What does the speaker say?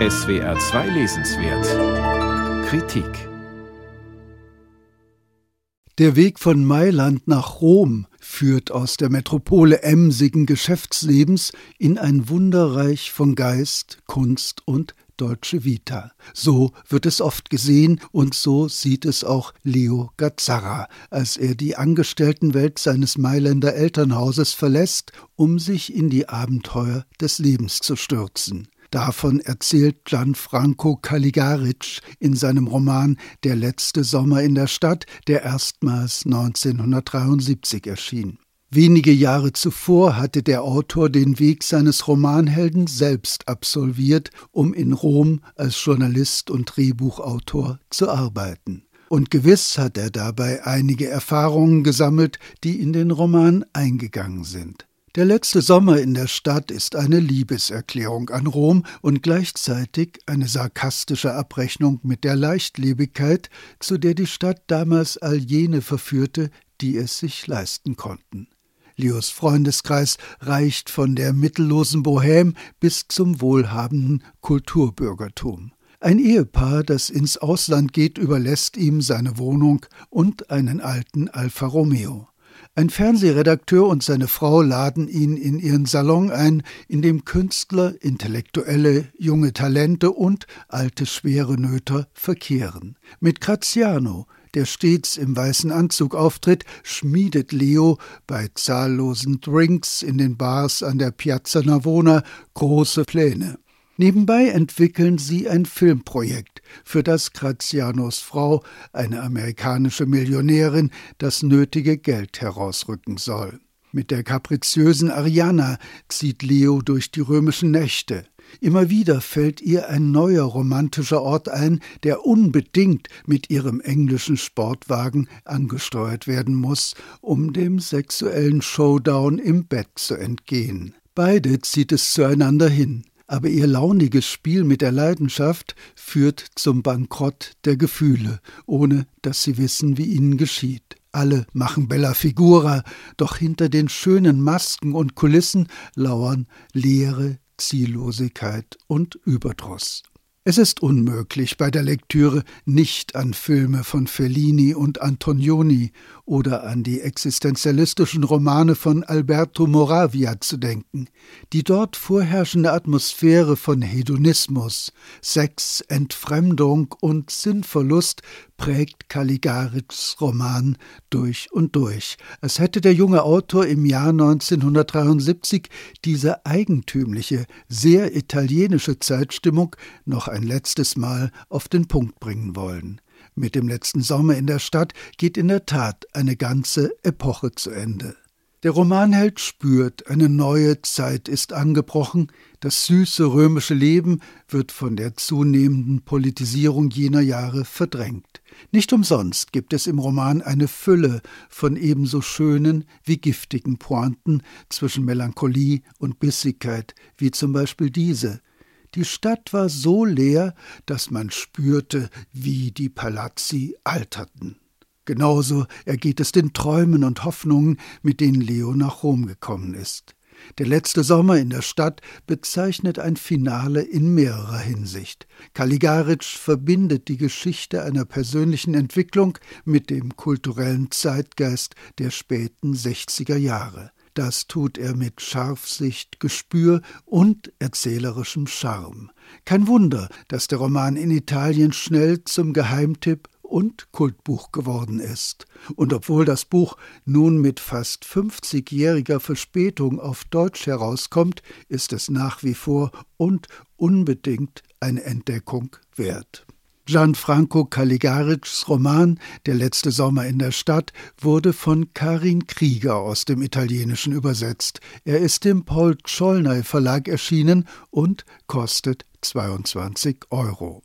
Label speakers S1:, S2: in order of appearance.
S1: SWR 2 Lesenswert Kritik
S2: Der Weg von Mailand nach Rom führt aus der Metropole emsigen Geschäftslebens in ein Wunderreich von Geist, Kunst und deutsche Vita. So wird es oft gesehen und so sieht es auch Leo Gazzara, als er die Angestelltenwelt seines Mailänder Elternhauses verlässt, um sich in die Abenteuer des Lebens zu stürzen. Davon erzählt Gianfranco Caligaric in seinem Roman Der letzte Sommer in der Stadt, der erstmals 1973 erschien. Wenige Jahre zuvor hatte der Autor den Weg seines Romanhelden selbst absolviert, um in Rom als Journalist und Drehbuchautor zu arbeiten. Und gewiss hat er dabei einige Erfahrungen gesammelt, die in den Roman eingegangen sind. Der letzte Sommer in der Stadt ist eine Liebeserklärung an Rom und gleichzeitig eine sarkastische Abrechnung mit der Leichtlebigkeit, zu der die Stadt damals all jene verführte, die es sich leisten konnten. Leos Freundeskreis reicht von der mittellosen Bohème bis zum wohlhabenden Kulturbürgertum. Ein Ehepaar, das ins Ausland geht, überlässt ihm seine Wohnung und einen alten Alfa Romeo. Ein Fernsehredakteur und seine Frau laden ihn in ihren Salon ein, in dem Künstler, Intellektuelle, junge Talente und alte schwere Nöter verkehren. Mit Graziano, der stets im weißen Anzug auftritt, schmiedet Leo bei zahllosen Drinks in den Bars an der Piazza Navona große Pläne. Nebenbei entwickeln sie ein Filmprojekt, für das Grazianos Frau, eine amerikanische Millionärin, das nötige Geld herausrücken soll. Mit der kapriziösen Ariana zieht Leo durch die römischen Nächte. Immer wieder fällt ihr ein neuer romantischer Ort ein, der unbedingt mit ihrem englischen Sportwagen angesteuert werden muss, um dem sexuellen Showdown im Bett zu entgehen. Beide zieht es zueinander hin aber ihr launiges Spiel mit der Leidenschaft führt zum Bankrott der Gefühle, ohne dass sie wissen, wie ihnen geschieht. Alle machen bella figura, doch hinter den schönen Masken und Kulissen lauern Leere, Ziellosigkeit und Überdruss. Es ist unmöglich, bei der Lektüre nicht an Filme von Fellini und Antonioni oder an die existenzialistischen Romane von Alberto Moravia zu denken. Die dort vorherrschende Atmosphäre von Hedonismus, Sex, Entfremdung und Sinnverlust prägt Caligarics Roman durch und durch, als hätte der junge Autor im Jahr 1973 diese eigentümliche, sehr italienische Zeitstimmung noch ein letztes Mal auf den Punkt bringen wollen. Mit dem letzten Sommer in der Stadt geht in der Tat eine ganze Epoche zu Ende. Der Romanheld spürt, eine neue Zeit ist angebrochen, das süße römische Leben wird von der zunehmenden Politisierung jener Jahre verdrängt. Nicht umsonst gibt es im Roman eine Fülle von ebenso schönen wie giftigen Pointen zwischen Melancholie und Bissigkeit, wie zum Beispiel diese. Die Stadt war so leer, dass man spürte, wie die Palazzi alterten. Genauso ergeht es den Träumen und Hoffnungen, mit denen Leo nach Rom gekommen ist. Der letzte Sommer in der Stadt bezeichnet ein Finale in mehrerer Hinsicht. Caligaric verbindet die Geschichte einer persönlichen Entwicklung mit dem kulturellen Zeitgeist der späten 60er Jahre. Das tut er mit Scharfsicht, Gespür und erzählerischem Charme. Kein Wunder, dass der Roman in Italien schnell zum Geheimtipp und Kultbuch geworden ist. Und obwohl das Buch nun mit fast 50-jähriger Verspätung auf Deutsch herauskommt, ist es nach wie vor und unbedingt eine Entdeckung wert. Gianfranco Caligarics Roman Der letzte Sommer in der Stadt wurde von Karin Krieger aus dem Italienischen übersetzt. Er ist im Paul Czolnay Verlag erschienen und kostet 22 Euro.